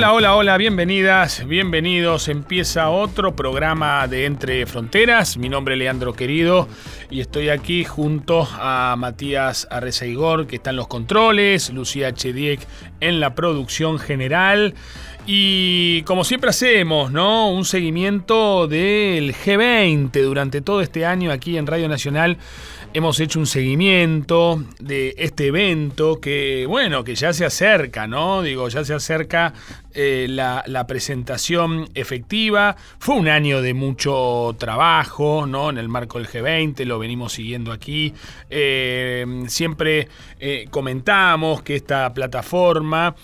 Hola, hola, hola, bienvenidas, bienvenidos. Empieza otro programa de Entre Fronteras. Mi nombre es Leandro Querido y estoy aquí junto a Matías Arrezaigor, que está en los controles, Lucía Chediek en la producción general. Y como siempre hacemos, ¿no? Un seguimiento del G20 durante todo este año aquí en Radio Nacional hemos hecho un seguimiento de este evento que, bueno, que ya se acerca, ¿no? Digo, ya se acerca eh, la, presentación efectiva. Fue un año de mucho trabajo, ¿no? En el marco del G20, lo venimos siguiendo aquí. Eh, siempre eh, comentamos que esta plataforma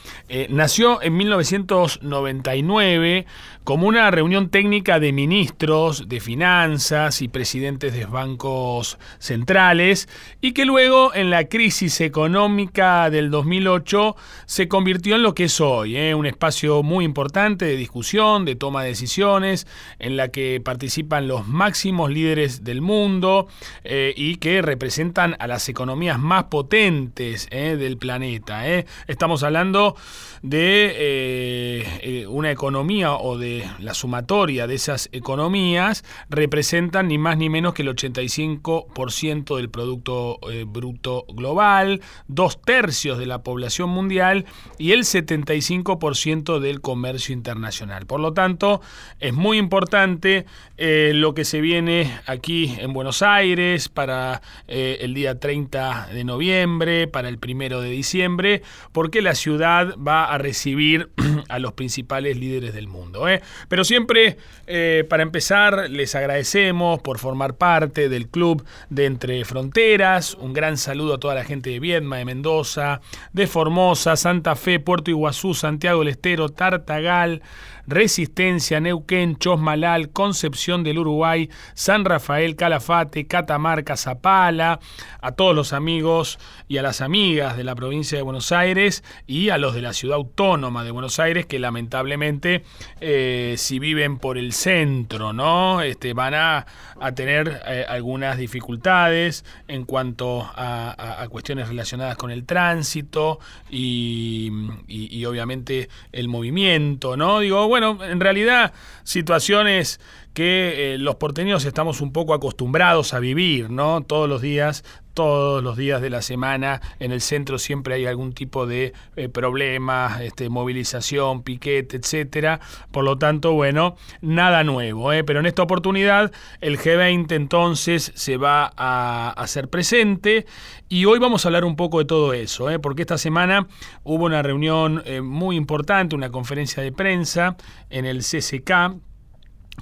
nació en 1999 como una reunión técnica de ministros de finanzas y presidentes de bancos centrales y que luego en la crisis económica del 2008 se convirtió en lo que es hoy, ¿eh? un espacio muy importante de discusión, de toma de decisiones, en la que participan los máximos líderes del mundo eh, y que representan a las economías más potentes ¿eh? del planeta. Estamos hablando de una economía o de la sumatoria de esas economías representan ni más ni menos que el 85% del Producto eh, Bruto Global, dos tercios de la población mundial y el 75% del comercio internacional. Por lo tanto, es muy importante eh, lo que se viene aquí en Buenos Aires para eh, el día 30 de noviembre, para el primero de diciembre, porque la ciudad va a recibir a los principales líderes del mundo. Pero siempre, eh, para empezar, les agradecemos por formar parte del club de Entre Fronteras. Un gran saludo a toda la gente de Viedma, de Mendoza, de Formosa, Santa Fe, Puerto Iguazú, Santiago del Estero, Tartagal, Resistencia, Neuquén, Chosmalal, Concepción del Uruguay, San Rafael, Calafate, Catamarca, Zapala, a todos los amigos y a las amigas de la provincia de Buenos Aires y a los de la ciudad autónoma de Buenos Aires que lamentablemente eh, si viven por el centro, ¿no? Este, van a, tener eh, algunas dificultades en cuanto a, cuestiones relacionadas con el tránsito y, y, y obviamente el movimiento, ¿no? Digo, bueno, en realidad situaciones que eh, los porteños estamos un poco acostumbrados a vivir, ¿no? Todos los días todos los días de la semana en el centro siempre hay algún tipo de eh, problema, este, movilización, piquete, etcétera. Por lo tanto, bueno, nada nuevo. ¿eh? Pero en esta oportunidad el G20 entonces se va a hacer presente y hoy vamos a hablar un poco de todo eso, ¿eh? porque esta semana hubo una reunión eh, muy importante, una conferencia de prensa en el CCK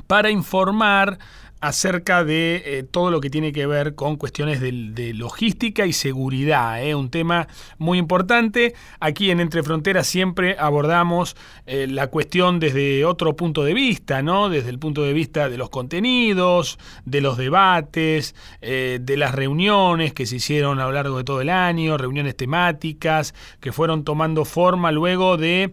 para informar acerca de eh, todo lo que tiene que ver con cuestiones de, logística y seguridad, ¿eh? un tema muy importante. Aquí en Entre Fronteras siempre abordamos eh, la cuestión desde otro punto de vista, ¿no? desde el punto de vista de los contenidos, de los debates, de las reuniones que se hicieron a lo largo de todo el año, reuniones temáticas que fueron tomando forma luego de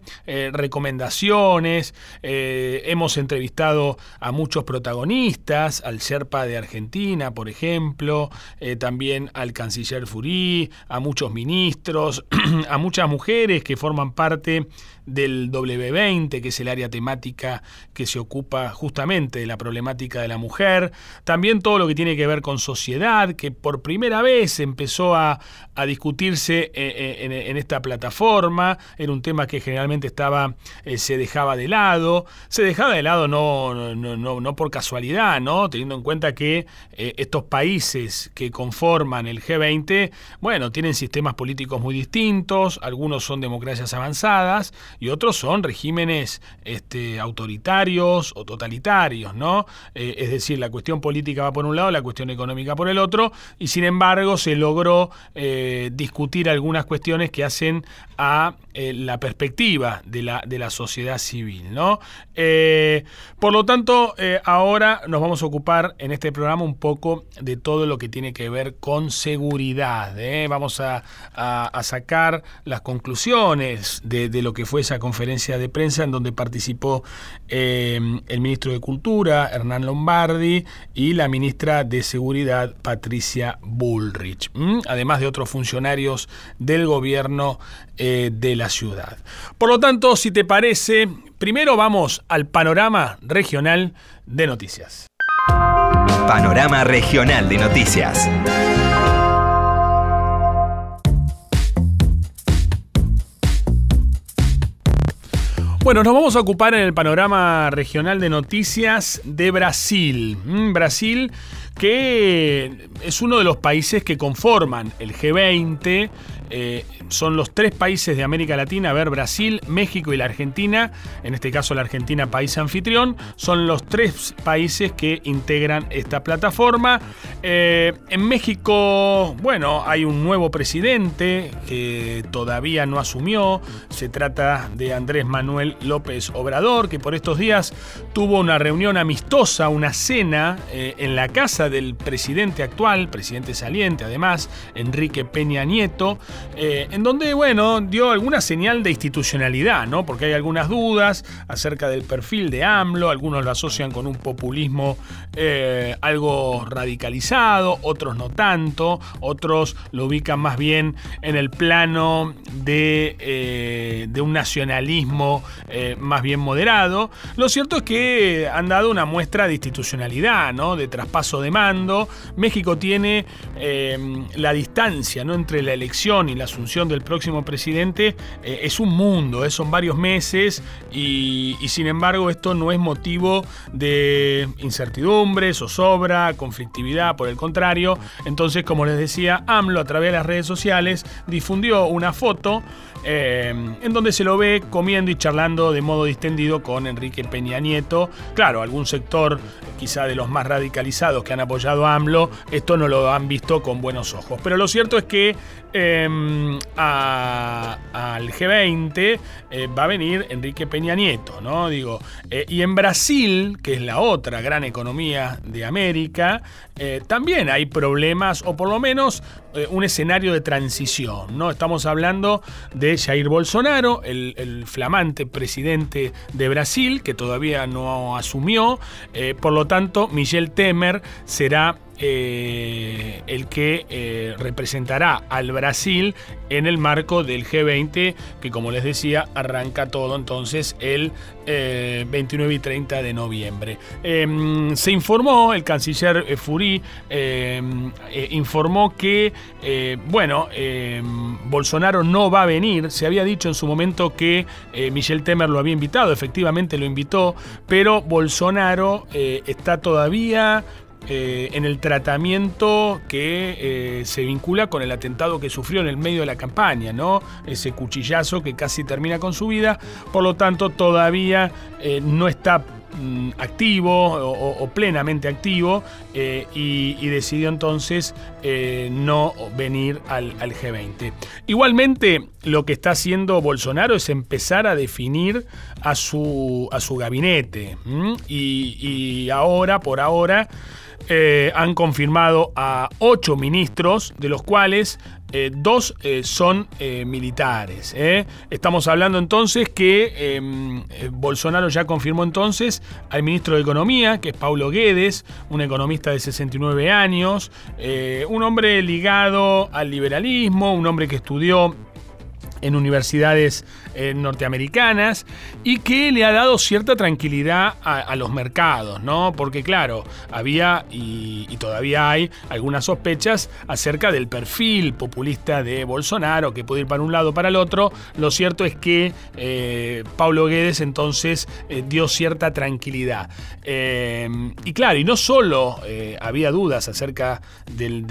recomendaciones. hemos entrevistado a muchos protagonistas, al Sherpa de Argentina, por ejemplo, eh, también al canciller Furí, a muchos ministros, a muchas mujeres que forman parte del W20, que es el área temática que se ocupa justamente de la problemática de la mujer, también todo lo que tiene que ver con sociedad, que por primera vez empezó a, discutirse eh, eh, en, esta plataforma, era un tema que generalmente estaba, se dejaba de lado, se dejaba de lado no, no, no, no por casualidad, ¿no? teniendo en cuenta que eh, estos países que conforman el G20, bueno, tienen sistemas políticos muy distintos, algunos son democracias avanzadas y otros son regímenes este, autoritarios o totalitarios, ¿no? Eh, es decir, la cuestión política va por un lado, la cuestión económica por el otro, y sin embargo se logró eh, discutir algunas cuestiones que hacen a la perspectiva de la, de la sociedad civil, ¿no? por lo tanto, ahora nos vamos a ocupar en este programa un poco de todo lo que tiene que ver con seguridad. ¿eh? Vamos a, sacar las conclusiones de, lo que fue esa conferencia de prensa en donde participó eh, el ministro de Cultura, Hernán Lombardi, y la ministra de Seguridad, Patricia Bullrich, además de otros funcionarios del gobierno eh, de la ciudad. Por lo tanto, si te parece, primero vamos al panorama regional de noticias. Panorama regional de noticias. Bueno, nos vamos a ocupar en el panorama regional de noticias de Brasil. Mm, Brasil que es uno de los países que conforman el G20 eh, son los tres países de América Latina, a ver, Brasil, México y la Argentina, en este caso la Argentina país anfitrión, son los tres países que integran esta plataforma. Eh, en México, bueno, hay un nuevo presidente que todavía no asumió, se trata de Andrés Manuel López Obrador, que por estos días tuvo una reunión amistosa, una cena eh, en la casa del presidente actual, presidente saliente además, Enrique Peña Nieto, eh, en donde, bueno, dio alguna señal de institucionalidad, ¿no? Porque hay algunas dudas acerca del perfil de AMLO, algunos lo asocian con un populismo eh, algo radicalizado, otros no tanto, otros lo ubican más bien en el plano de, eh, de un nacionalismo más bien moderado. Lo cierto es que han dado una muestra de institucionalidad, ¿no? De traspaso de mando. México tiene la distancia, ¿no? Entre la elección y la asunción del próximo presidente eh, es un mundo, eh, son varios meses y, sin embargo esto no es motivo de incertidumbre, zozobra, conflictividad, por el contrario. Entonces, como les decía, AMLO a través de las redes sociales difundió una foto eh, en donde se lo ve comiendo y charlando de modo distendido con Enrique Peña Nieto. Claro, algún sector quizá de los más radicalizados que han apoyado a AMLO, esto no lo han visto con buenos ojos. Pero lo cierto es que em, al G20 eh, va a venir Enrique Peña Nieto, ¿no? Digo, eh, y en Brasil, que es la otra gran economía de América, también hay problemas, o por lo menos un escenario de transición, ¿no? Estamos hablando de Jair Bolsonaro, el, flamante presidente de Brasil, que todavía no asumió. Eh, por lo tanto, Michel Temer será eh, el que eh, representará al Brasil en el marco del G20, que como les decía, arranca todo entonces el 29 y 30 de noviembre. Em, se informó, el canciller Furí em, informó que, bueno, em, Bolsonaro no va a venir, se había dicho en su momento que Michel Temer lo había invitado, efectivamente lo invitó, pero Bolsonaro está todavía eh, en el tratamiento que eh, se vincula con el atentado que sufrió en el medio de la campaña, ¿no? Ese cuchillazo que casi termina con su vida, por lo tanto todavía eh, no está mm, activo o, plenamente activo y, decidió entonces no venir al, G20. Igualmente, lo que está haciendo Bolsonaro es empezar a definir a su, a su gabinete y, ahora, por ahora, eh, han confirmado a ocho ministros, de los cuales eh, dos eh, son militares. Estamos hablando entonces que em, Bolsonaro ya confirmó entonces al ministro de Economía, que es Paulo Guedes, un economista de 69 años, un hombre ligado al liberalismo, un hombre que estudió en universidades eh, norteamericanas y que le ha dado cierta tranquilidad a, los mercados, ¿no? Porque claro, había y, todavía hay algunas sospechas acerca del perfil populista de Bolsonaro, que puede ir para un lado o para el otro. Lo cierto es que eh, Pablo Guedes entonces eh, dio cierta tranquilidad. y claro, y no solo había dudas acerca del,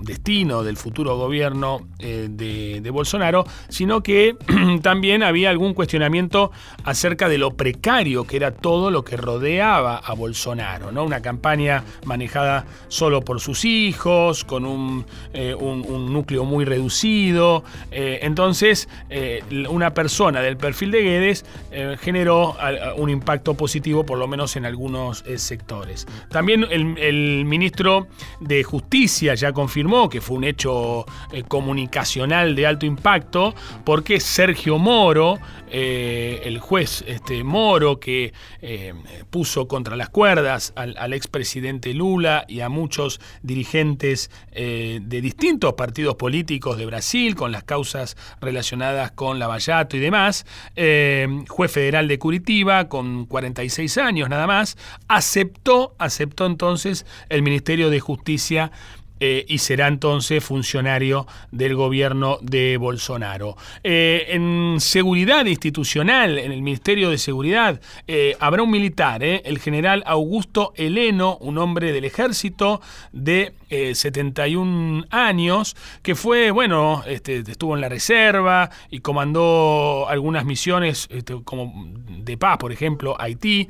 destino del futuro gobierno de, de Bolsonaro, sino que también había algún cuestionamiento acerca de lo precario que era todo lo que rodeaba a Bolsonaro, ¿no? Una campaña manejada solo por sus hijos, con un, eh, núcleo muy reducido. Eh, entonces, eh, una persona del perfil de Guedes generó un impacto positivo, por lo menos en algunos sectores. También el, el ministro de Justicia ya confirmó que fue un hecho comunicacional de alto impacto porque Sergio Moro, eh, el juez este, Moro, que eh, puso contra las cuerdas al, expresidente Lula y a muchos dirigentes de distintos partidos políticos de Brasil, con las causas relacionadas con Lavallato y demás, juez federal de Curitiba, con 46 años nada más, aceptó, aceptó entonces el Ministerio de Justicia eh, y será entonces funcionario del gobierno de Bolsonaro. Eh, en seguridad institucional, en el Ministerio de Seguridad, eh, habrá un militar, el general Augusto Heleno, un hombre del ejército de 71 años, que fue, bueno, este, estuvo en la reserva y comandó algunas misiones este, como de paz, por ejemplo, Haití,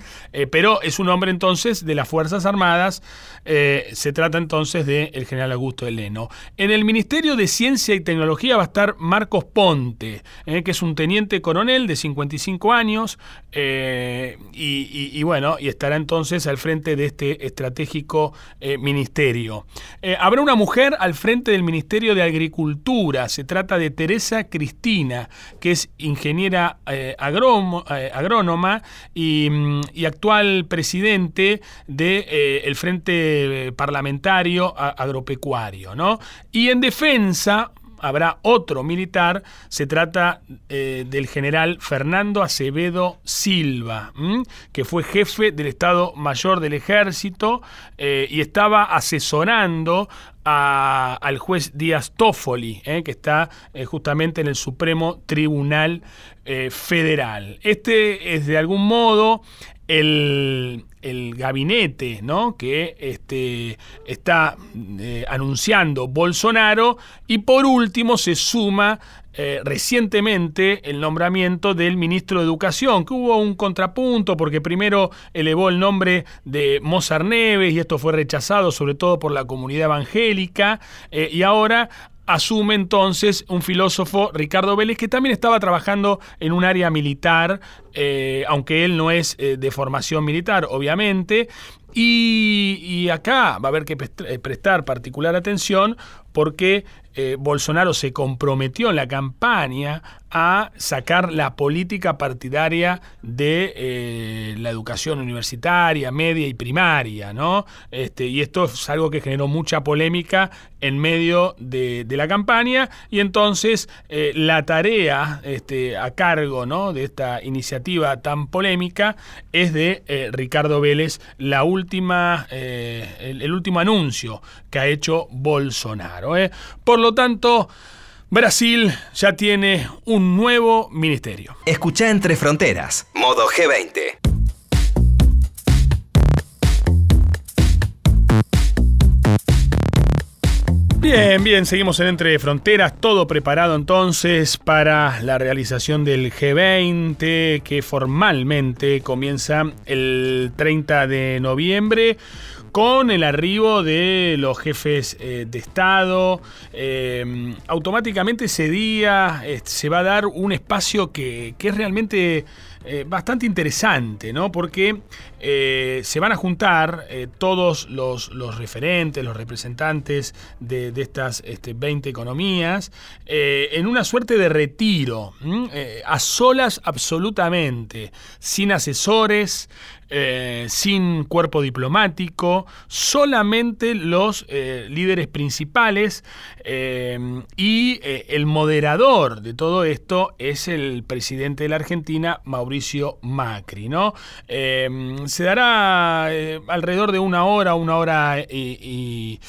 pero es un hombre entonces de las Fuerzas Armadas, se trata entonces de Augusto Heleno. En el Ministerio de Ciencia y Tecnología va a estar Marcos Ponte, eh, que es un teniente coronel de 55 años, eh, y, bueno, y estará entonces al frente de este estratégico eh, ministerio. habrá una mujer al frente del Ministerio de Agricultura, se trata de Teresa Cristina, que es ingeniera agrónoma y, y, actual presidente del el Frente Parlamentario Agropecuario ¿no? Y en defensa habrá otro militar, se trata eh, del general Fernando Acevedo Silva, que fue jefe del Estado Mayor del Ejército eh, y estaba asesorando al juez Díaz Toffoli, eh, que está justamente en el Supremo Tribunal Federal. Este es de algún modo el, el gabinete ¿no? que este, está eh, anunciando Bolsonaro y por último se suma eh, recientemente el nombramiento del ministro de Educación, que hubo un contrapunto porque primero elevó el nombre de Mozart Neves y esto fue rechazado sobre todo por la comunidad evangélica eh, y ahora asume entonces un filósofo, Ricardo Vélez, que también estaba trabajando en un área militar, eh, aunque él no es eh, de formación militar, obviamente. Y, acá va a haber que eh, prestar particular atención porque Bolsonaro se comprometió en la campaña a sacar la política partidaria de eh, la educación universitaria, media y primaria, ¿no? Este, y esto es algo que generó mucha polémica en medio de, la campaña y entonces eh, la tarea este, a cargo ¿no? de esta iniciativa tan polémica es de eh, Ricardo Vélez, la última, el, el, último anuncio que ha hecho Bolsonaro. Por lo tanto, Brasil ya tiene un nuevo ministerio. Escucha Entre Fronteras, modo G20. Bien, bien, seguimos en Entre Fronteras, todo preparado entonces para la realización del G20 que formalmente comienza el 30 de noviembre con el arribo de los jefes eh, de Estado, eh, automáticamente ese día eh, se va a dar un espacio que, es realmente bastante interesante, ¿no? Porque se van a juntar todos los, referentes, los representantes de, estas 20 este, economías en una suerte de retiro, a solas absolutamente, sin asesores, eh, sin cuerpo diplomático, solamente los eh, líderes principales eh, y el moderador de todo esto es el presidente de la Argentina, Mauricio Macri. ¿no? Se dará alrededor de una hora, una hora y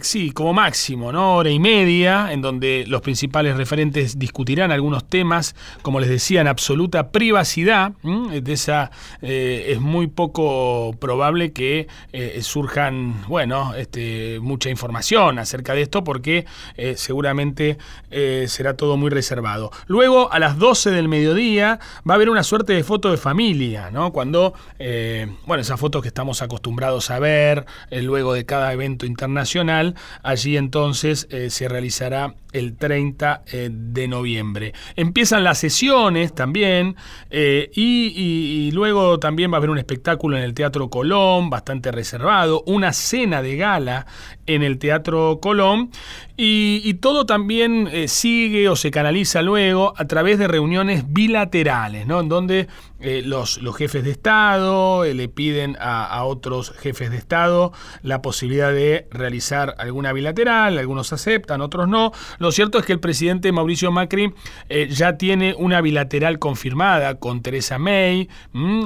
sí, como máximo, ¿no? Hora y media, en donde los principales referentes discutirán algunos temas, como les decía, en absoluta privacidad. De esa eh, es muy poco probable que eh, surjan, bueno, este, mucha información acerca de esto, porque eh, seguramente será todo muy reservado. Luego, a las 12 del mediodía, va a haber una suerte de foto de familia, ¿no? Cuando, bueno, esas fotos que estamos acostumbrados a ver luego de cada evento internacional Allí entonces eh, se realizará el 30 eh, de noviembre. Empiezan las sesiones también eh, y, luego también va a haber un espectáculo en el Teatro Colón, bastante reservado, una cena de gala en el Teatro Colón Y, todo también eh, sigue o se canaliza luego a través de reuniones bilaterales, ¿no? En donde eh, los, jefes de Estado le piden a, otros jefes de Estado la posibilidad de realizar alguna bilateral, algunos aceptan, otros no. Lo cierto es que el presidente Mauricio Macri ya tiene una bilateral confirmada con Teresa May,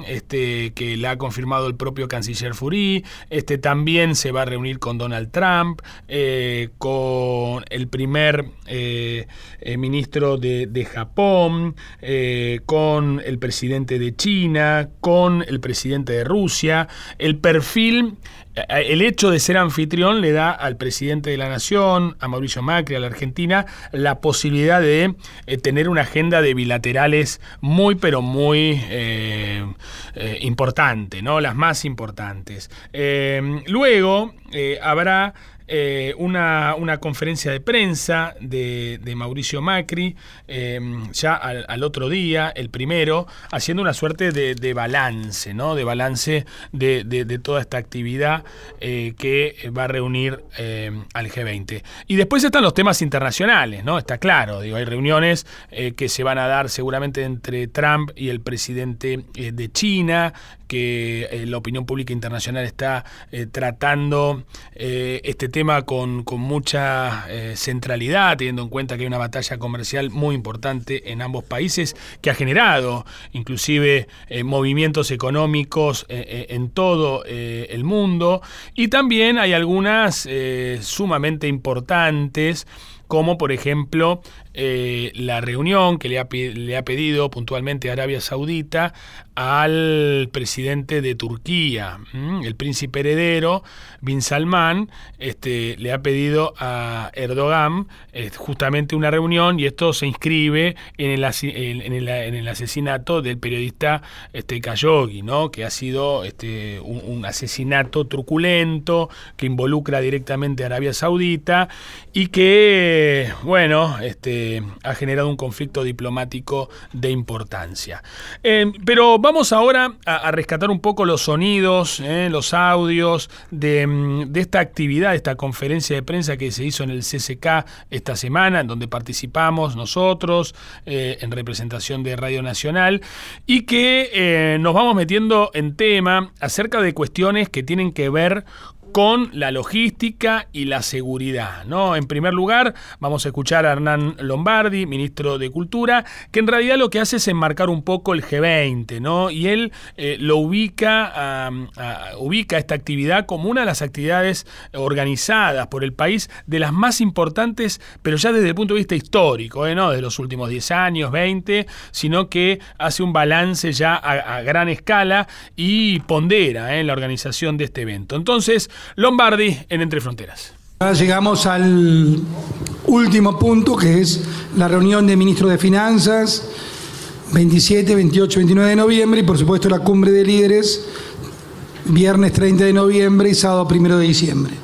este, que la ha confirmado el propio canciller Furí, este, también se va a reunir con Donald Trump, eh, el primer eh, eh, ministro de, Japón, con el presidente de China, con el presidente de Rusia. El perfil el hecho de ser anfitrión le da al presidente de la nación, a Mauricio Macri, a la Argentina, la posibilidad de tener una agenda de bilaterales muy, pero muy eh, importante, ¿no? Las más importantes. luego habrá eh, una, conferencia de prensa de, Mauricio Macri, eh, ya al, otro día, el primero, haciendo una suerte de, balance, ¿no? De balance de, toda esta actividad eh, que va a reunir al G20. Y después están los temas internacionales, ¿no? Está claro, digo, hay reuniones que se van a dar seguramente entre Trump y el presidente de China, que la opinión pública internacional está tratando este tema con, mucha eh, centralidad, teniendo en cuenta que hay una batalla comercial muy importante en ambos países que ha generado inclusive eh, movimientos económicos eh, en todo el mundo. Y también hay algunas sumamente importantes como por ejemplo eh, la reunión que le ha, le ha, pedido puntualmente Arabia Saudita al presidente de Turquía, el príncipe heredero, Bin Salman, este, le ha pedido a Erdogan eh, justamente una reunión y esto se inscribe en el, en el, en el asesinato del periodista este, Khashoggi, ¿no? que ha sido este, un, un asesinato truculento que involucra directamente a Arabia Saudita y que, bueno, este, ha generado un conflicto diplomático de importancia. Eh, pero vamos ahora a, rescatar un poco los sonidos, eh, los audios de, esta actividad, esta conferencia de prensa que se hizo en el CCK esta semana, en donde participamos nosotros eh, en representación de Radio Nacional y que nos vamos metiendo en tema acerca de cuestiones que tienen que ver con la logística y la seguridad. ¿no? En primer lugar, vamos a escuchar a Hernán Lombardi, ministro de Cultura, que en realidad lo que hace es enmarcar un poco el G20, ¿no? y él eh, lo ubica, ubica esta actividad como una de las actividades organizadas por el país de las más importantes, pero ya desde el punto de vista histórico, ¿eh? no de los últimos 10 años, 20, sino que hace un balance ya a, gran escala y pondera ¿eh? la organización de este evento. Entonces, Lombardi en Entre Fronteras. Ahora llegamos al último punto, que es la reunión de ministros de Finanzas, 27, 28, 29 de noviembre, y por supuesto la cumbre de líderes, viernes 30 de noviembre y sábado 1 de diciembre.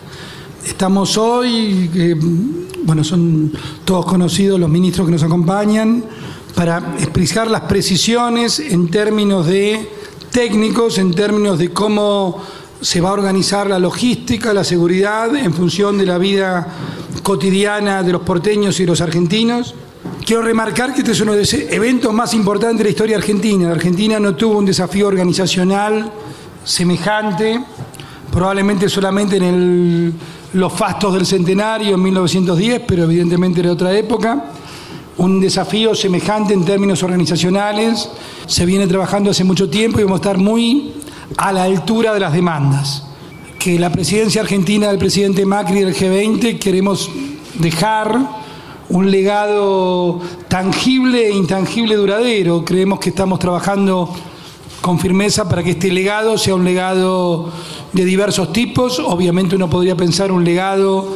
Estamos hoy, bueno, son todos conocidos los ministros que nos acompañan, para explicar las precisiones en términos de técnicos, en términos de cómo se va a organizar la logística, la seguridad en función de la vida cotidiana de los porteños y los argentinos. Quiero remarcar que este es uno de los eventos más importantes de la historia argentina. La Argentina no tuvo un desafío organizacional semejante, probablemente solamente en los fastos del centenario en 1910, pero evidentemente era otra época. Un desafío semejante en términos organizacionales. Se viene trabajando hace mucho tiempo y vamos a estar muy a la altura de las demandas. Que la presidencia argentina del presidente Macri del G20 queremos dejar un legado tangible e intangible duradero. Creemos que estamos trabajando con firmeza para que este legado sea un legado de diversos tipos. Obviamente uno podría pensar un legado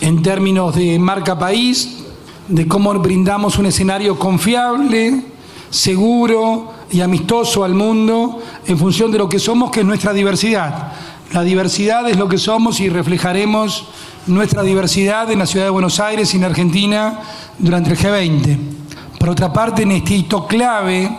en términos de marca país, de cómo brindamos un escenario confiable, seguro, y amistoso al mundo en función de lo que somos, que es nuestra diversidad. La diversidad es lo que somos y reflejaremos nuestra diversidad en la ciudad de Buenos Aires y en Argentina durante el G20. Por otra parte, en este hito clave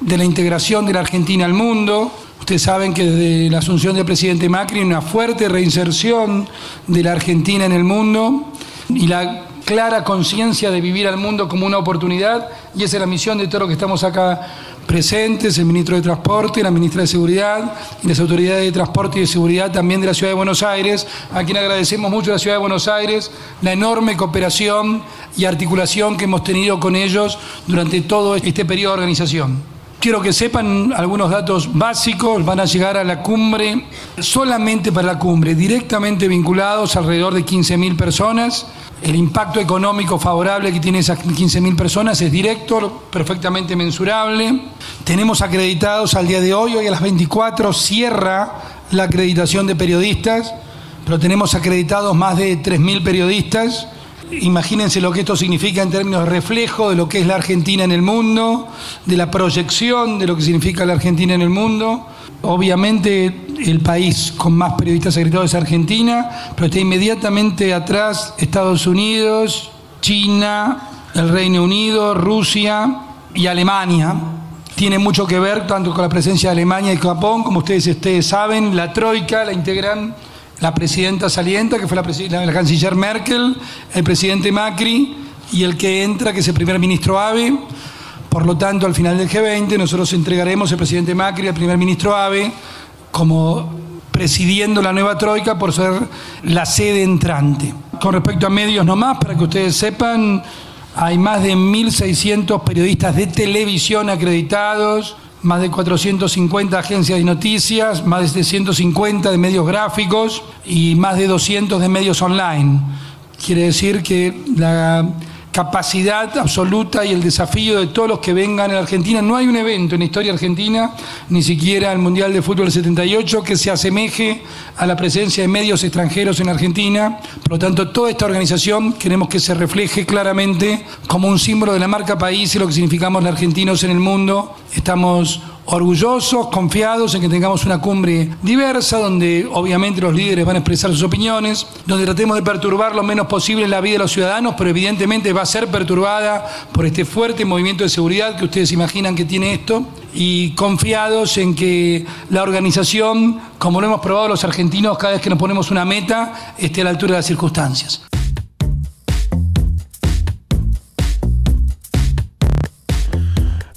de la integración de la Argentina al mundo, ustedes saben que desde la asunción del presidente Macri una fuerte reinserción de la Argentina en el mundo y la clara conciencia de vivir al mundo como una oportunidad y esa es la misión de todos los que estamos acá presentes, el ministro de Transporte, la ministra de Seguridad y las autoridades de Transporte y de Seguridad también de la Ciudad de Buenos Aires, a quien agradecemos mucho a la Ciudad de Buenos Aires la enorme cooperación y articulación que hemos tenido con ellos durante todo este periodo de organización. Quiero que sepan algunos datos básicos, van a llegar a la cumbre, solamente para la cumbre, directamente vinculados alrededor de 15.000 personas. El impacto económico favorable que tiene esas 15.000 personas es directo, perfectamente mensurable. Tenemos acreditados al día de hoy, hoy a las 24 cierra la acreditación de periodistas, pero tenemos acreditados más de 3.000 periodistas Imagínense lo que esto significa en términos de reflejo de lo que es la Argentina en el mundo, de la proyección de lo que significa la Argentina en el mundo. Obviamente el país con más periodistas acreditados es Argentina, pero está inmediatamente atrás Estados Unidos, China, el Reino Unido, Rusia y Alemania. Tiene mucho que ver tanto con la presencia de Alemania y Japón, como ustedes, ustedes saben, la Troika la integran la presidenta salienta, que fue la, canciller Merkel, el presidente Macri y el que entra, que es el primer ministro Abe. Por lo tanto, al final del G20 nosotros entregaremos el presidente Macri al primer ministro Abe como presidiendo la nueva troika por ser la sede entrante. Con respecto a medios nomás, para que ustedes sepan, hay más de 1.600 periodistas de televisión acreditados, más de 450 agencias de noticias, más de 150 de medios gráficos y más de 200 de medios online. Quiere decir que la capacidad absoluta y el desafío de todos los que vengan en Argentina. No hay un evento en la historia argentina, ni siquiera el Mundial de Fútbol del 78, que se asemeje a la presencia de medios extranjeros en Argentina. Por lo tanto, toda esta organización queremos que se refleje claramente como un símbolo de la marca país y lo que significamos los argentinos en el mundo. Estamos orgullosos, confiados en que tengamos una cumbre diversa, donde obviamente los líderes van a expresar sus opiniones, donde tratemos de perturbar lo menos posible la vida de los ciudadanos, pero evidentemente va a ser perturbada por este fuerte movimiento de seguridad que ustedes imaginan que tiene esto, y confiados en que la organización, como lo hemos probado los argentinos cada vez que nos ponemos una meta, esté a la altura de las circunstancias.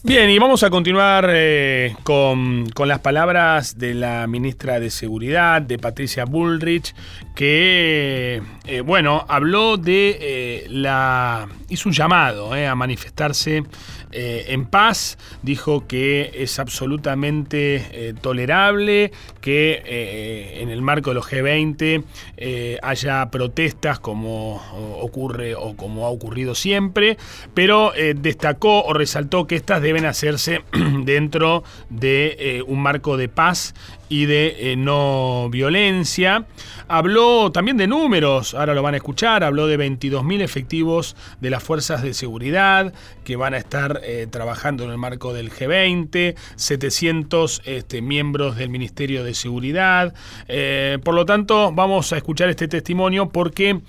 Bien, y vamos a continuar eh, con, las palabras de la ministra de Seguridad, de Patricia Bullrich, que, eh, bueno, habló de eh, la... hizo un llamado a manifestarse eh, en paz, dijo que es absolutamente eh, tolerable que eh, en el marco de los G20 haya protestas como ocurre o como ha ocurrido siempre, pero destacó o resaltó que estas deben hacerse dentro de un marco de paz y de eh, no violencia. Habló también de números, ahora lo van a escuchar, habló de 22.000 efectivos de las fuerzas de seguridad que van a estar eh, trabajando en el marco del G20, 700 este, miembros del Ministerio de Seguridad. Eh, por lo tanto, vamos a escuchar este testimonio porque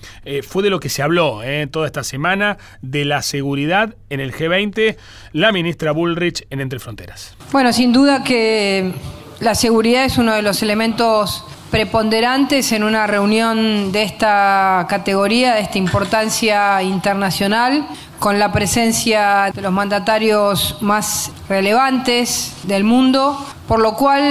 fue de lo que se habló toda esta semana de la seguridad en el G20, la ministra Bullrich en Entre Fronteras. Bueno, sin duda que la seguridad es uno de los elementos preponderantes en una reunión de esta categoría, de esta importancia internacional, con la presencia de los mandatarios más relevantes del mundo, por lo cual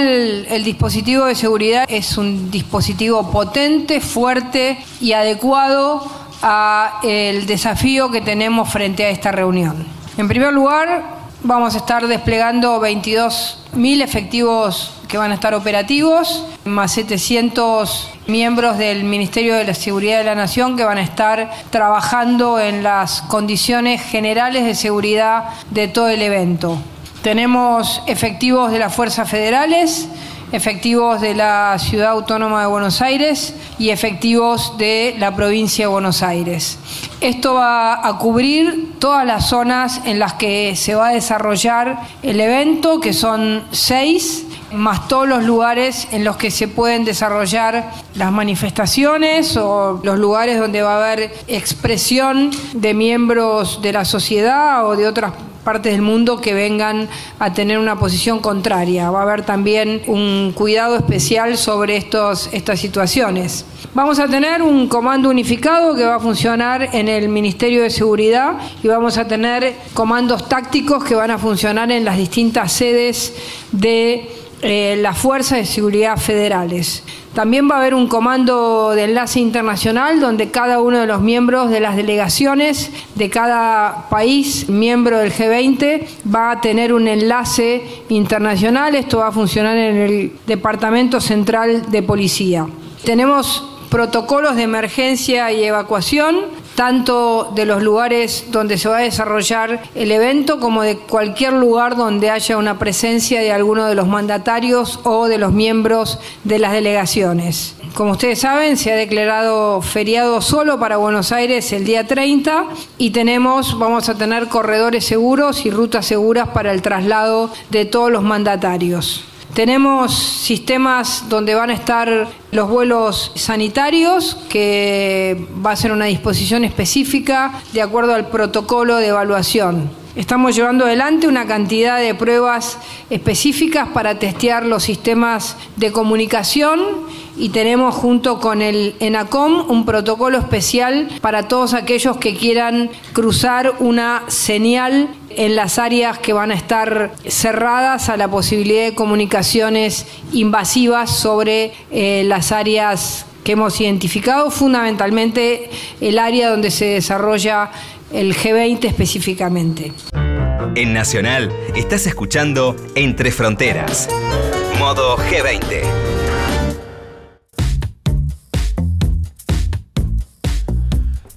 el dispositivo de seguridad es un dispositivo potente, fuerte y adecuado a el desafío que tenemos frente a esta reunión. En primer lugar, vamos a estar desplegando 22.000 efectivos que van a estar operativos, más 700 miembros del Ministerio de la Seguridad de la Nación que van a estar trabajando en las condiciones generales de seguridad de todo el evento. Tenemos efectivos de las fuerzas federales, efectivos de la Ciudad Autónoma de Buenos Aires y efectivos de la provincia de Buenos Aires. Esto va a cubrir todas las zonas en las que se va a desarrollar el evento, que son seis, más todos los lugares en los que se pueden desarrollar las manifestaciones o los lugares donde va a haber expresión de miembros de la sociedad o de otras partes del mundo que vengan a tener una posición contraria. Va a haber también un cuidado especial sobre estos, estas situaciones. Vamos a tener un comando unificado que va a funcionar en el Ministerio de Seguridad y vamos a tener comandos tácticos que van a funcionar en las distintas sedes de eh, las fuerzas de seguridad federales. También va a haber un comando de enlace internacional donde cada uno de los miembros de las delegaciones de cada país, miembro del G20, va a tener un enlace internacional. Esto va a funcionar en el Departamento Central de Policía. Tenemos protocolos de emergencia y evacuación tanto de los lugares donde se va a desarrollar el evento como de cualquier lugar donde haya una presencia de alguno de los mandatarios o de los miembros de las delegaciones. Como ustedes saben, se ha declarado feriado solo para Buenos Aires el día 30 y tenemos, vamos a tener corredores seguros y rutas seguras para el traslado de todos los mandatarios. Tenemos sistemas donde van a estar los vuelos sanitarios, que va a ser una disposición específica de acuerdo al protocolo de evaluación. Estamos llevando adelante una cantidad de pruebas específicas para testear los sistemas de comunicación y tenemos junto con el ENACOM un protocolo especial para todos aquellos que quieran cruzar una señal en las áreas que van a estar cerradas a la posibilidad de comunicaciones invasivas sobre eh, las áreas que hemos identificado, fundamentalmente el área donde se desarrolla el G20 específicamente. En Nacional estás escuchando Entre Fronteras, modo G20.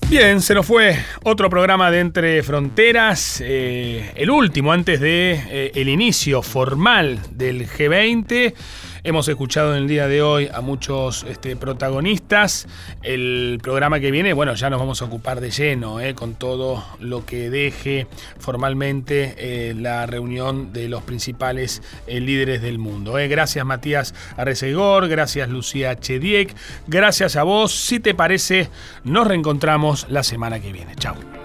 Bien, se nos fue otro programa de Entre Fronteras, eh, el último antes de eh, el inicio formal del G20. Hemos escuchado en el día de hoy a muchos este, protagonistas. El programa que viene, bueno, ya nos vamos a ocupar de lleno eh, con todo lo que deje formalmente eh, la reunión de los principales eh, líderes del mundo. Gracias Matías Arrecegor, gracias Lucía Chediek, gracias a vos. Si te parece, nos reencontramos la semana que viene. Chao.